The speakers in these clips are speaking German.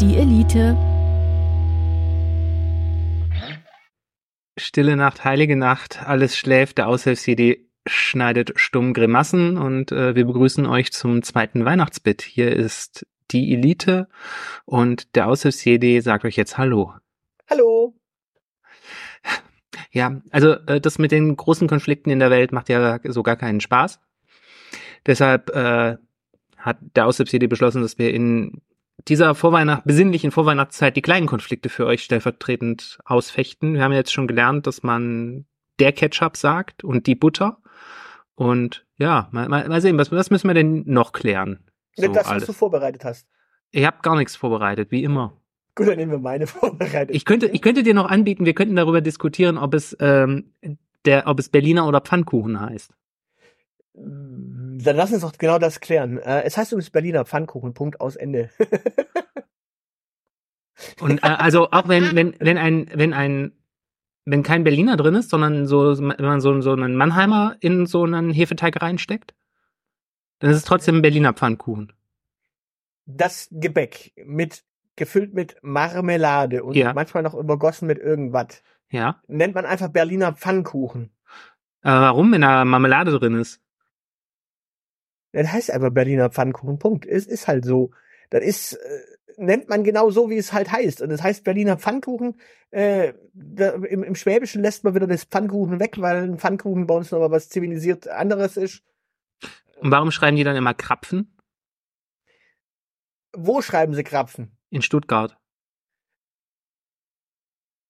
Die Elite. Stille Nacht, heilige Nacht, alles schläft, der Aushilfs-CD schneidet stumm Grimassen und äh, wir begrüßen euch zum zweiten Weihnachtsbit. Hier ist die Elite und der Aushilfs-CD sagt euch jetzt Hallo. Hallo. Ja, also äh, das mit den großen Konflikten in der Welt macht ja so gar keinen Spaß. Deshalb äh, hat der Aushilfs-CD beschlossen, dass wir in dieser Vorweihnacht, besinnlichen Vorweihnachtszeit die kleinen Konflikte für euch stellvertretend ausfechten. Wir haben jetzt schon gelernt, dass man der Ketchup sagt und die Butter. Und ja, mal, mal, mal sehen, was, was müssen wir denn noch klären? So das, alles. was du vorbereitet hast. Ich habe gar nichts vorbereitet, wie immer. Gut, dann nehmen wir meine vorbereitet. Ich könnte, ich könnte dir noch anbieten, wir könnten darüber diskutieren, ob es, ähm, der, ob es Berliner oder Pfannkuchen heißt. Dann lass uns doch genau das klären. Äh, es heißt übrigens Berliner Pfannkuchen, Punkt aus Ende. Und äh, also auch wenn, wenn, wenn ein, wenn ein, wenn kein Berliner drin ist, sondern so, wenn man so, so einen Mannheimer in so einen Hefeteig reinsteckt, dann ist es trotzdem ein Berliner Pfannkuchen. Das Gebäck mit gefüllt mit Marmelade und Ja. manchmal noch übergossen mit irgendwas. Ja. Nennt man einfach Berliner Pfannkuchen. Äh, warum, wenn da Marmelade drin ist? Das heißt einfach Berliner Pfannkuchen. Punkt. Es ist halt so. Das ist, äh, nennt man genau so, wie es halt heißt. Und es heißt Berliner Pfannkuchen. Äh, da, im, Im Schwäbischen lässt man wieder das Pfannkuchen weg, weil ein Pfannkuchen bei uns nochmal was zivilisiert anderes ist. Und warum schreiben die dann immer Krapfen Wo schreiben sie Krapfen? in Stuttgart?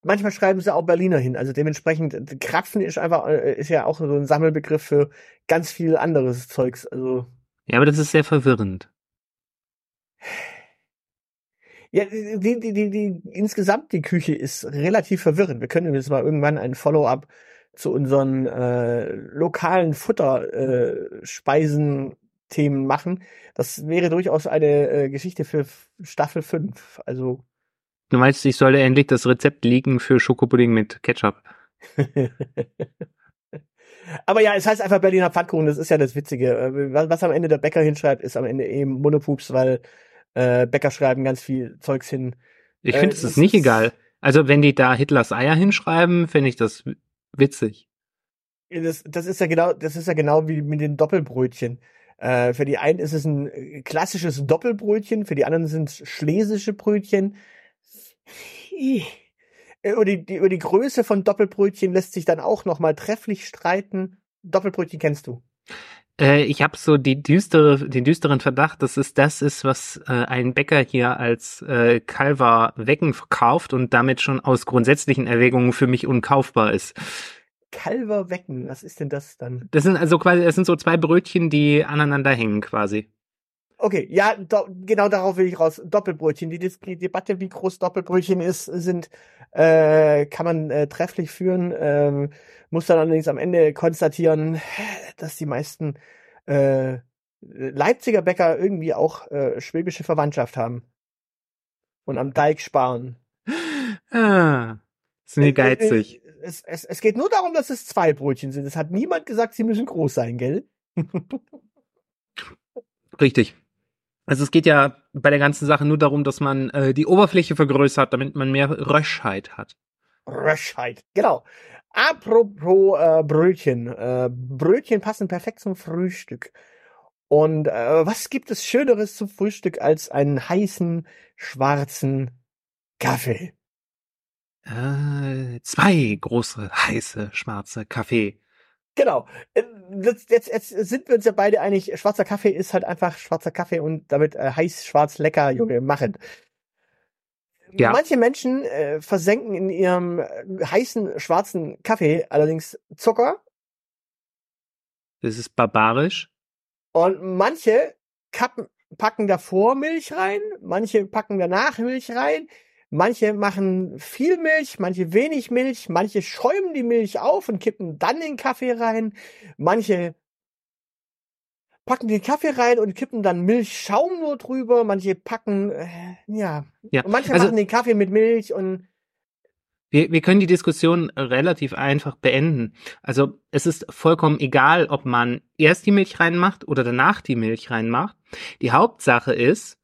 Manchmal schreiben sie auch Berliner hin. Also dementsprechend, Krapfen ist einfach, äh, ist ja auch so ein Sammelbegriff für ganz viel anderes Zeugs. Also, Ja, aber das ist sehr verwirrend. ja, die, die, die, die, insgesamt die Küche ist relativ verwirrend. Wir können jetzt mal irgendwann ein Follow-up zu unseren äh, lokalen Futterspeisen äh, Themen machen. Das wäre durchaus eine äh, Geschichte für Staffel 5. Also, Du meinst, ich sollte endlich das Rezept liegen für Schokopudding mit Ketchup? Aber ja, es heißt einfach Berliner Pfannkuchen, das ist ja das Witzige. Äh, Was, was am Ende der Bäcker hinschreibt, ist am Ende eben Monopups, weil äh, Bäcker schreiben ganz viel Zeugs hin. Ich Äh, finde, es es ist nicht egal. Also wenn die da Hitlers Eier hinschreiben, finde ich das witzig. Das, das ist ja genau, das ist ja genau wie mit den Doppelbrötchen. Äh, für die einen ist es ein äh, klassisches Doppelbrötchen, für die anderen sind es schlesische Brötchen. Äh, Über die, die, über die Größe von Doppelbrötchen lässt sich dann auch nochmal trefflich streiten. Doppelbrötchen kennst du. Äh, ich habe so die düstere, den düsteren Verdacht, dass es das ist, was äh, ein Bäcker hier als äh, Calva Wecken verkauft und damit schon aus grundsätzlichen Erwägungen für mich unkaufbar ist. Calver Wecken, was ist denn das dann? Das sind also quasi, das sind so zwei Brötchen, die aneinander hängen quasi. Okay, ja, do, genau darauf will ich raus. Doppelbrötchen. Die, die Debatte, wie groß Doppelbrötchen ist, sind, äh, kann man äh, trefflich führen. Ähm, muss dann allerdings am Ende konstatieren, dass die meisten äh, Leipziger Bäcker irgendwie auch äh, schwäbische Verwandtschaft haben. Und am Deich sparen. Ah, sind die geizig. Äh, äh, Es, es, es geht nur darum, dass es zwei Brötchen sind. Es hat niemand gesagt, sie müssen groß sein, gell? Richtig. Also es geht ja bei der ganzen Sache nur darum, dass man äh, die Oberfläche vergrößert, damit man mehr Röschheit hat. Röschheit. Genau. Apropos äh, Brötchen. Äh, Brötchen passen perfekt zum Frühstück. Und äh, was gibt es Schöneres zum Frühstück als einen heißen, schwarzen Kaffee? Äh, zwei große, heiße, schwarze Kaffee. Genau. Äh, Jetzt, jetzt, jetzt sind wir uns ja beide einig, schwarzer Kaffee ist halt einfach schwarzer Kaffee und damit äh, heiß, schwarz, lecker, Junge, machen. Ja. Manche Menschen äh, versenken in ihrem äh, heißen, schwarzen Kaffee allerdings Zucker Das ist barbarisch. und manche kappen, packen davor Milch rein, manche packen danach Milch rein, manche machen viel Milch, manche wenig Milch, manche schäumen die Milch auf und kippen dann den Kaffee rein, manche packen den Kaffee rein und kippen dann Milchschaum nur drüber, manche packen, äh, ja, Ja. und manche Also- machen den Kaffee mit Milch und Wir, wir können die Diskussion relativ einfach beenden. Also es ist vollkommen egal, ob man erst die Milch reinmacht oder danach die Milch reinmacht. Die Hauptsache ist,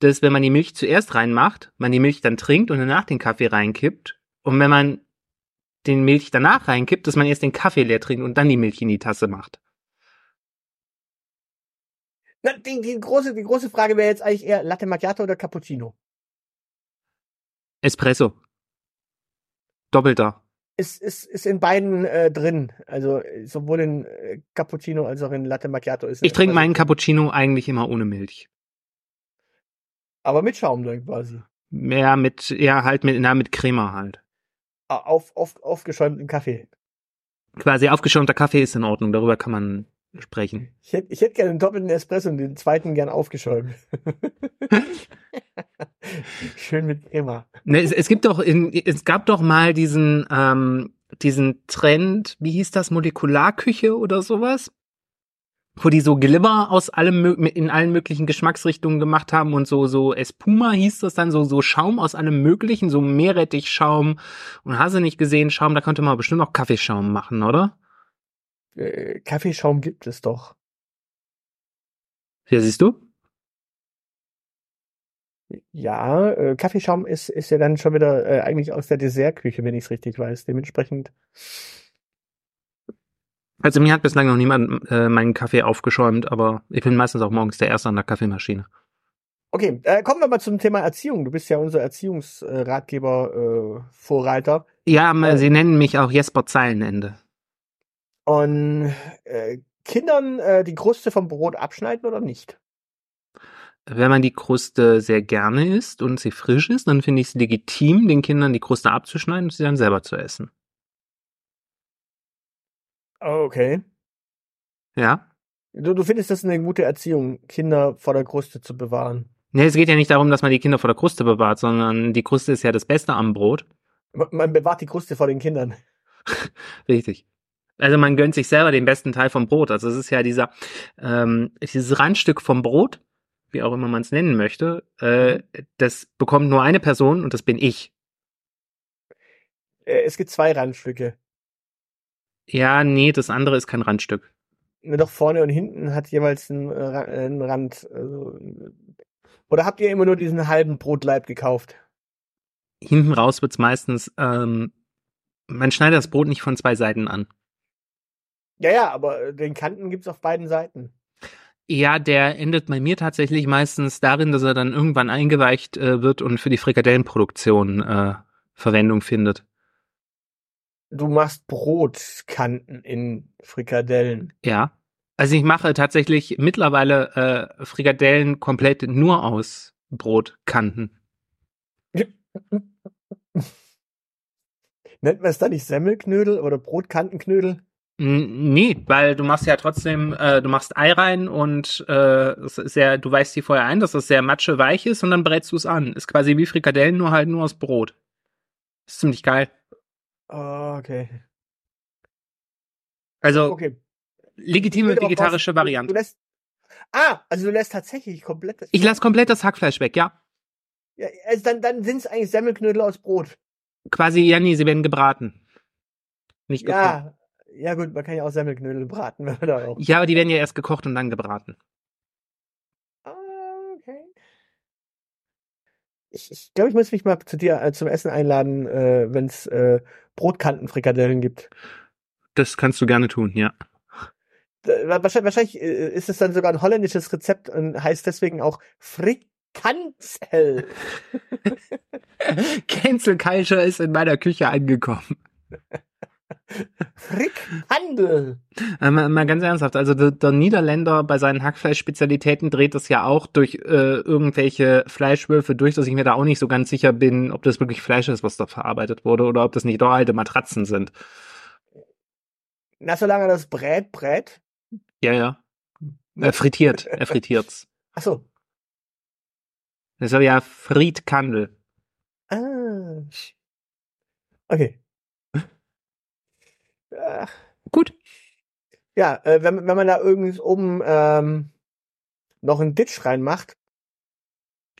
dass wenn man die Milch zuerst reinmacht, man die Milch dann trinkt und danach den Kaffee reinkippt. Und wenn man den Milch danach reinkippt, dass man erst den Kaffee leer trinkt und dann die Milch in die Tasse macht. na, die, die große, die große Frage wäre jetzt eigentlich eher Latte Macchiato oder Cappuccino. Espresso. Doppelter. Ist, ist, ist in beiden äh, drin. Also sowohl in äh, Cappuccino als auch in Latte Macchiato ist. Ich trinke meinen. Cappuccino eigentlich immer ohne Milch. Aber mit Schaum dann quasi. Ja, mit, ja, halt mit, na, mit Crema halt. Auf, auf, aufgeschäumten Kaffee. Quasi aufgeschäumter Kaffee ist in Ordnung, darüber kann man sprechen. Ich hätte ich hätt gerne einen doppelten Espresso und den zweiten gern aufgeschäumt. Schön mit Crema. Ne, es, es gibt doch, in, es gab doch mal diesen, ähm, diesen Trend, wie hieß das, Molekularküche oder sowas? Wo die so Glibber aus allem, in allen möglichen Geschmacksrichtungen gemacht haben und so, so Espuma hieß das dann, so, so Schaum aus allem möglichen, so Meerrettichschaum und hast du nicht gesehen, Schaum, da konnte man bestimmt auch Kaffeeschaum machen, oder? Äh, Kaffeeschaum gibt es doch. Ja, siehst du? Ja, äh, Kaffeeschaum ist, ist ja dann schon wieder äh, eigentlich aus der Dessertküche, wenn ich es richtig weiß. Dementsprechend. Also mir hat bislang noch niemand äh, meinen Kaffee aufgeschäumt, aber ich bin meistens auch morgens der Erste an der Kaffeemaschine. Okay, äh, kommen wir mal zum Thema Erziehung. Du bist ja unser Erziehungsratgeber, äh, Vorreiter. Ja, Äh. sie nennen mich auch Jesper Zeilenende. Und äh, Kindern äh, die Kruste vom Brot abschneiden oder nicht? Wenn man die Kruste sehr gerne isst und sie frisch ist, dann finde ich es legitim, den Kindern die Kruste abzuschneiden und sie dann selber zu essen. Okay. Ja? Du, du findest das eine gute Erziehung, Kinder vor der Kruste zu bewahren. Nee, es geht ja nicht darum, dass man die Kinder vor der Kruste bewahrt, sondern die Kruste ist ja das Beste am Brot. Man man bewahrt die Kruste vor den Kindern. Richtig. Also man gönnt sich selber den besten Teil vom Brot. Also es ist ja dieser, ähm, dieses Randstück vom Brot, wie auch immer man es nennen möchte, äh, das bekommt nur eine Person und das bin ich. Äh, es gibt zwei Randstücke. Ja, nee, das andere ist kein Randstück. Doch vorne und hinten hat jeweils einen, äh, äh, einen Rand. Also, oder habt ihr immer nur diesen halben Brotleib gekauft? Hinten raus wird's meistens, ähm, man schneidet das Brot nicht von zwei Seiten an. Ja, ja, aber den Kanten gibt's auf beiden Seiten. Ja, der endet bei mir tatsächlich meistens darin, dass er dann irgendwann eingeweicht äh, wird und für die Frikadellenproduktion äh, Verwendung findet. Du machst Brotkanten in Frikadellen. Ja. Also ich mache tatsächlich mittlerweile äh, Frikadellen komplett nur aus Brotkanten. Nennt man es dann nicht Semmelknödel oder Brotkantenknödel? Nee, weil du machst ja trotzdem, äh, du machst Ei rein und äh, es ist ja, du weißt die vorher ein, dass das sehr matscheweich ist und dann brätst du es an. Ist quasi wie Frikadellen, nur halt nur aus Brot. Ist ziemlich geil. Ah, okay. Also Okay. legitime vegetarische Du Variante. lässt, ah, also du lässt tatsächlich komplett das. Ich lasse komplett das Hackfleisch weg, ja. ja, also dann, dann sind es eigentlich Semmelknödel aus Brot. Quasi, ja, nee, sie werden gebraten. Nicht gekocht. Ja, ja gut, man kann ja auch Semmelknödel braten, wenn man da auch. Ja, aber die werden ja erst gekocht und dann gebraten. Ah, okay. Ich, ich glaube, ich muss mich mal zu dir äh, zum Essen einladen, äh, wenn es äh, Brotkantenfrikadellen gibt. Das kannst du gerne tun, ja. Da- Wahrscheinlich, wahrscheinlich äh, ist es dann sogar ein holländisches Rezept und heißt deswegen auch Cancel. Cancel Culture ist in meiner Küche angekommen. Frickhandel. Äh, mal, mal ganz ernsthaft, also der, der Niederländer bei seinen Hackfleischspezialitäten dreht es ja auch durch äh, irgendwelche Fleischwürfe durch, dass ich mir da auch nicht so ganz sicher bin, ob das wirklich Fleisch ist, was da verarbeitet wurde, oder ob das nicht doch alte Matratzen sind. Na, solange das brät, brät. Ja, ja. Er frittiert, er frittiert's. Ach so. Das ist ja Friedkandel. Ah. Okay. Ach, Gut. Ja, äh, wenn, wenn man da irgendwie oben ähm, noch einen Ditch reinmacht,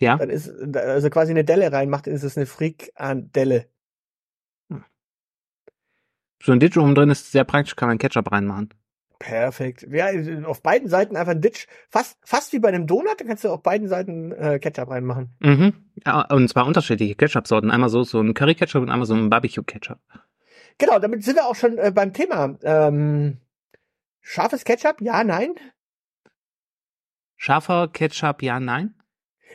Ja. dann ist also quasi eine Delle reinmacht, dann ist es eine Frikandelle. So ein Ditch oben drin ist sehr praktisch, kann man Ketchup reinmachen. Perfekt. Ja, auf beiden Seiten einfach ein Ditch. Fast, fast wie bei einem Donut, da kannst du auf beiden Seiten äh, Ketchup reinmachen. Mhm. Ja, und zwar unterschiedliche Ketchup-Sorten. Einmal so, so ein Curry-Ketchup und einmal so ein Barbecue-Ketchup. Genau, damit sind wir auch schon äh, beim Thema. Ähm, scharfes Ketchup? Ja, nein? Scharfer Ketchup, ja, nein?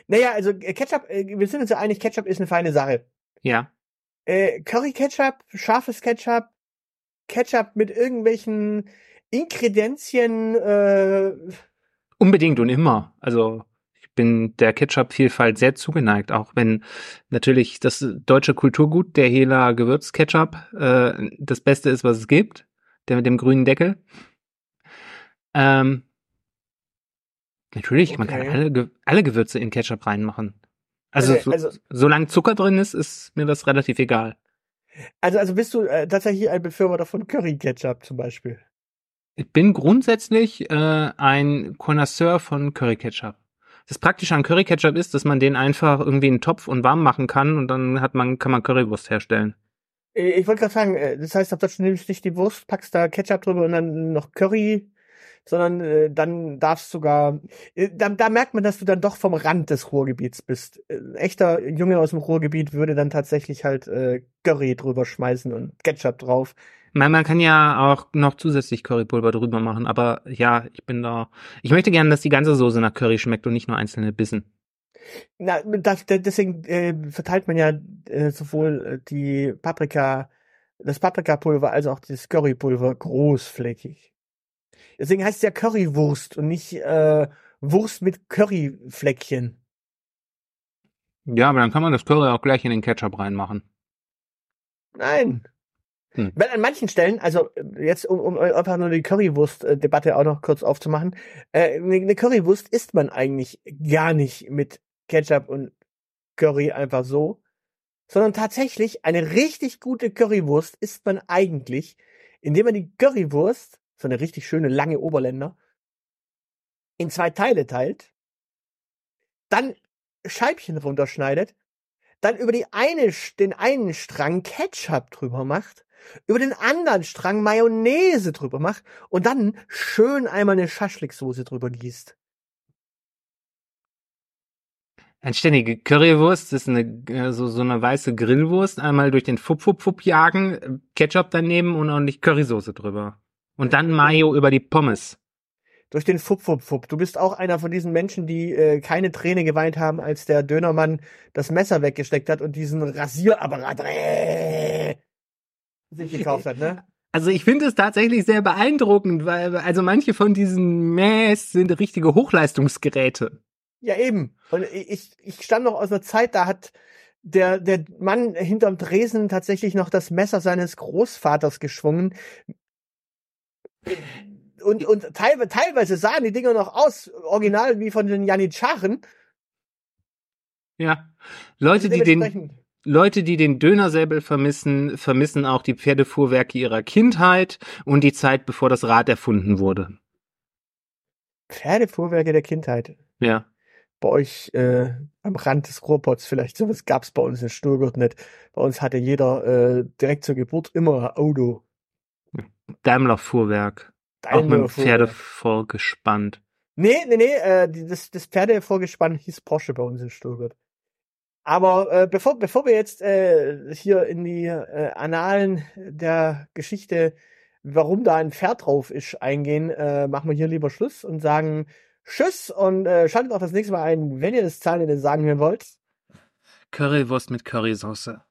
Naja, also äh, Ketchup, äh, wir sind uns ja einig, Ketchup ist eine feine Sache. Ja. Äh, Curry-Ketchup, scharfes Ketchup, Ketchup mit irgendwelchen Inkredenzien, äh, Unbedingt und immer. Also bin der Ketchup-Vielfalt sehr zugeneigt, auch wenn natürlich das deutsche Kulturgut, der Hela Gewürzketchup, äh, das Beste ist, was es gibt. Der mit dem grünen Deckel. Ähm, natürlich, man kann Okay. alle, Ge- alle Gewürze in Ketchup reinmachen. Also, Also- so, also- solange Zucker drin ist, ist mir das relativ egal. also, also bist du äh, tatsächlich ein Befürworter von Curry-Ketchup zum Beispiel. Ich bin grundsätzlich äh, ein Connoisseur von Curry Ketchup. Das Praktische an Curry Ketchup ist, dass man den einfach irgendwie in einen Topf und warm machen kann und dann hat man, kann man Currywurst herstellen. Äh, Ich wollte gerade sagen, äh, das heißt, auf Deutsch du nimmst nicht die Wurst, packst da Ketchup drüber und dann noch Curry, sondern äh, dann darfst sogar, äh, da, da merkt man, dass du dann doch vom Rand des Ruhrgebiets bist. Äh, Ein echter Junge aus dem Ruhrgebiet würde dann tatsächlich halt äh, Curry drüber schmeißen und Ketchup drauf. Man, man kann ja auch noch zusätzlich Currypulver drüber machen, aber ja, ich bin da. Ich möchte gerne, dass die ganze Soße nach Curry schmeckt und nicht nur einzelne Bissen. Na, das, de- deswegen äh, verteilt man ja äh, sowohl äh, die Paprika, das Paprikapulver als auch das Currypulver großflächig. Deswegen heißt es ja Currywurst und nicht äh, Wurst mit Curryfleckchen. Ja, aber dann kann man das Curry auch gleich in den Ketchup reinmachen. Nein. Hm. Weil an manchen Stellen, also jetzt um, um einfach nur die Currywurst-Debatte auch noch kurz aufzumachen, äh, eine eine Currywurst isst man eigentlich gar nicht mit Ketchup und Curry einfach so, sondern tatsächlich eine richtig gute Currywurst isst man eigentlich, indem man die Currywurst, so eine richtig schöne lange Oberländer, in zwei Teile teilt, dann Scheibchen runterschneidet, dann über die eine, den einen Strang Ketchup drüber macht, über den anderen Strang Mayonnaise drüber macht und dann schön einmal eine Schaschliksoße drüber gießt. Anständige Currywurst ist eine, äh, so, so eine weiße Grillwurst, einmal durch den Fupp, Fupp, Fupp jagen, äh, Ketchup daneben und ordentlich Currysoße drüber. Und dann Mayo über die Pommes. Durch den Fupp, Fupp, Fupp. Du bist auch einer von diesen Menschen, die äh, keine Träne geweint haben, als der Dönermann das Messer weggesteckt hat und diesen Rasierapparat äh, sich gekauft hat, ne? Also ich finde es tatsächlich sehr beeindruckend, weil also manche von diesen Mäs sind richtige Hochleistungsgeräte. Ja, eben. Und ich, ich stand noch aus einer Zeit, da hat der, der Mann hinterm Tresen tatsächlich noch das Messer seines Großvaters geschwungen. Und, und teilweise, teilweise sahen die Dinger noch aus, original wie von den Janitscharen. Ja. Leute, die den, Leute, die den Dönersäbel vermissen, vermissen auch die Pferdefuhrwerke ihrer Kindheit und die Zeit, bevor das Rad erfunden wurde. Pferdefuhrwerke der Kindheit. Ja. Bei euch äh, am Rand des Ruhrpots vielleicht. Sowas gab's bei uns in Stuttgart nicht. Bei uns hatte jeder äh, direkt zur Geburt immer ein Auto. Daimler-Fuhrwerk. Auch mit dem Daimler-Fuhrwerk. Pferde vorgespannt. Nee, nee, nee, äh, das, das Pferdevorgespann hieß Porsche bei uns in Stuttgart. Aber äh, bevor, bevor wir jetzt äh, hier in die äh, Annalen der Geschichte, warum da ein Pferd drauf ist, eingehen, äh, machen wir hier lieber Schluss und sagen Tschüss und äh, schaltet auch das nächste Mal ein, wenn ihr das Zahlen in den Sagen hören wollt. Currywurst mit Currysoße.